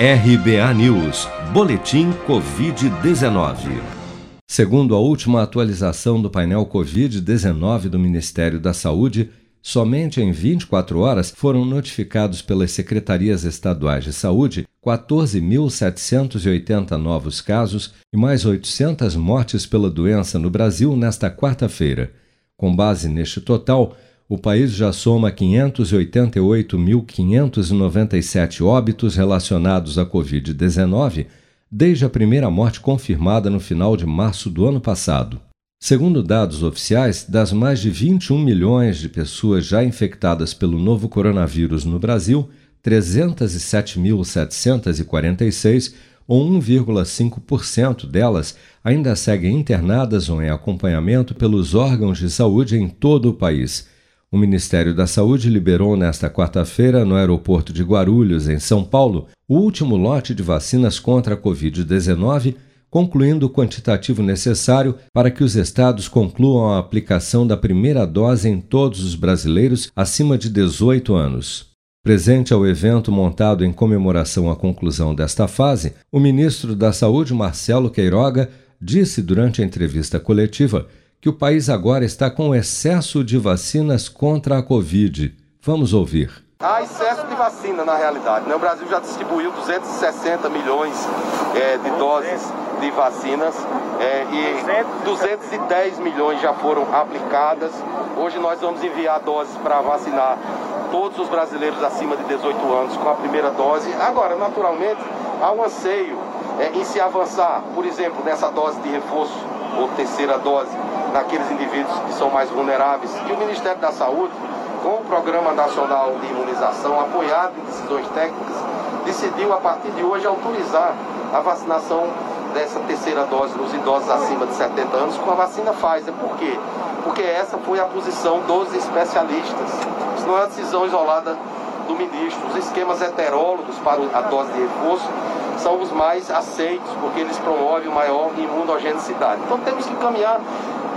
RBA News, Boletim Covid-19. Segundo a última atualização do painel Covid-19 do Ministério da Saúde, somente em 24 horas foram notificados pelas secretarias estaduais de saúde 14.780 novos casos e mais 800 mortes pela doença no Brasil nesta quarta-feira. Com base neste total, o país já soma 588.597 óbitos relacionados à Covid-19 desde a primeira morte confirmada no final de março do ano passado. Segundo dados oficiais, das mais de 21 milhões de pessoas já infectadas pelo novo coronavírus no Brasil, 307.746, ou 1,5% delas, ainda seguem internadas ou em acompanhamento pelos órgãos de saúde em todo o país o Ministério da Saúde liberou nesta quarta-feira, no aeroporto de Guarulhos, em São Paulo, o último lote de vacinas contra a Covid-19, concluindo o quantitativo necessário para que os estados concluam a aplicação da primeira dose em todos os brasileiros acima de 18 anos. Presente ao evento montado em comemoração à conclusão desta fase, o ministro da Saúde, Marcelo Queiroga, disse durante a entrevista coletiva que o país agora está com excesso de vacinas contra a Covid. Vamos ouvir. Há excesso de vacina na realidade. Né? O Brasil já distribuiu 260 milhões é, de doses de vacinas é, e 210 milhões já foram aplicadas. Hoje nós vamos enviar doses para vacinar todos os brasileiros acima de 18 anos com a primeira dose. Agora, naturalmente, há um anseio é, em se avançar, por exemplo, nessa dose de reforço ou terceira dose naqueles indivíduos que são mais vulneráveis. E o Ministério da Saúde, com o Programa Nacional de Imunização, apoiado em decisões técnicas, decidiu a partir de hoje autorizar a vacinação dessa terceira dose nos idosos acima de 70 anos com a vacina Pfizer. Por quê? Porque essa foi a posição dos especialistas. Isso não é uma decisão isolada do ministro. Os esquemas heterólogos para a dose de reforço são os mais aceitos, porque eles promovem maior imunogenicidade. Então temos que caminhar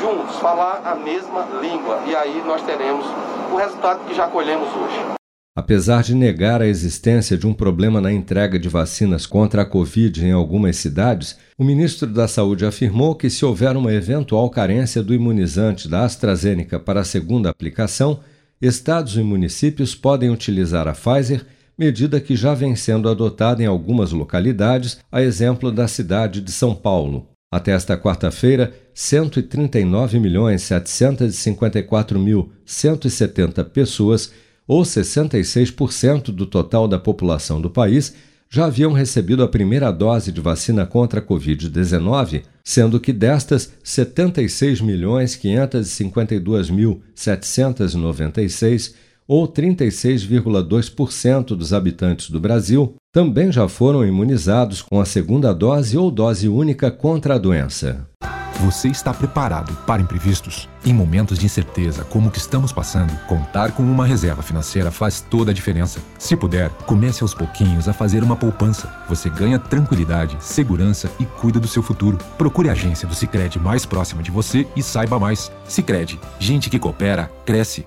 juntos, falar a mesma língua, e aí nós teremos o resultado que já colhemos hoje. Apesar de negar a existência de um problema na entrega de vacinas contra a Covid em algumas cidades, o ministro da Saúde afirmou que, se houver uma eventual carência do imunizante da AstraZeneca para a segunda aplicação, estados e municípios podem utilizar a Pfizer, medida que já vem sendo adotada em algumas localidades, a exemplo da cidade de São Paulo. Até esta quarta-feira, 139.754.170 pessoas, ou 66% do total da população do país, já haviam recebido a primeira dose de vacina contra a Covid-19, sendo que destas, 76.552.796, ou 36,2% dos habitantes do Brasil, também já foram imunizados com a segunda dose ou dose única contra a doença. Você está preparado para imprevistos? Em momentos de incerteza como o que estamos passando, contar com uma reserva financeira faz toda a diferença. Se puder, comece aos pouquinhos a fazer uma poupança. Você ganha tranquilidade, segurança e cuida do seu futuro. Procure a agência do Sicredi mais próxima de você e saiba mais. Sicredi, gente que coopera cresce.